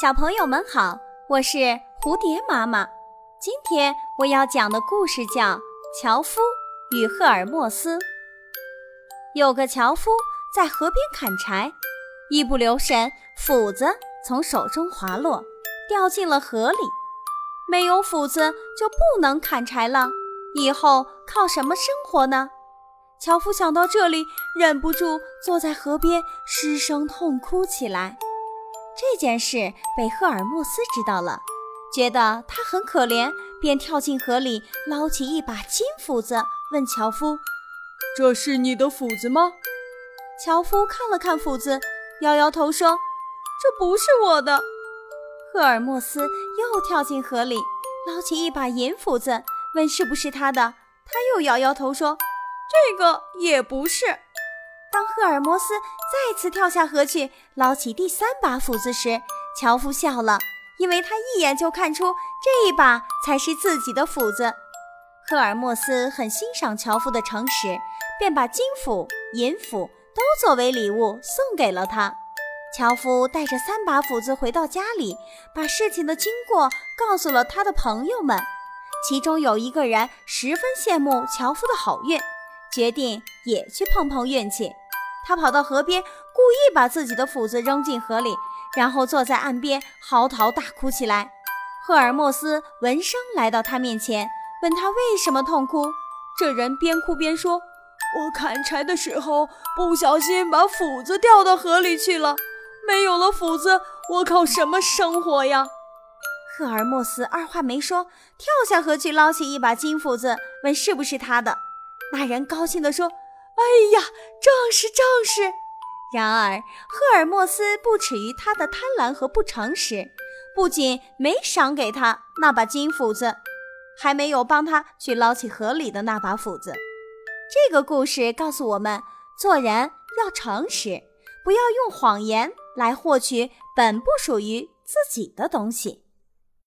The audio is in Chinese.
小朋友们好，我是蝴蝶妈妈。今天我要讲的故事叫《樵夫与赫尔墨斯》。有个樵夫在河边砍柴，一不留神，斧子从手中滑落，掉进了河里。没有斧子就不能砍柴了，以后靠什么生活呢？樵夫想到这里，忍不住坐在河边失声痛哭起来。这件事被赫尔墨斯知道了，觉得他很可怜，便跳进河里捞起一把金斧子，问樵夫：“这是你的斧子吗？”樵夫看了看斧子，摇摇头说：“这不是我的。”赫尔墨斯又跳进河里，捞起一把银斧子，问是不是他的，他又摇摇头说：“这个也不是。”当赫尔墨斯再次跳下河去捞起第三把斧子时，樵夫笑了，因为他一眼就看出这一把才是自己的斧子。赫尔墨斯很欣赏樵夫的诚实，便把金斧、银斧都作为礼物送给了他。樵夫带着三把斧子回到家里，把事情的经过告诉了他的朋友们，其中有一个人十分羡慕樵夫的好运，决定也去碰碰运气。他跑到河边，故意把自己的斧子扔进河里，然后坐在岸边嚎啕大哭起来。赫尔墨斯闻声来到他面前，问他为什么痛哭。这人边哭边说：“我砍柴的时候不小心把斧子掉到河里去了，没有了斧子，我靠什么生活呀？”赫尔墨斯二话没说，跳下河去捞起一把金斧子，问是不是他的。那人高兴地说。哎呀，正是正是。然而，赫尔墨斯不耻于他的贪婪和不诚实，不仅没赏给他那把金斧子，还没有帮他去捞起河里的那把斧子。这个故事告诉我们，做人要诚实，不要用谎言来获取本不属于自己的东西。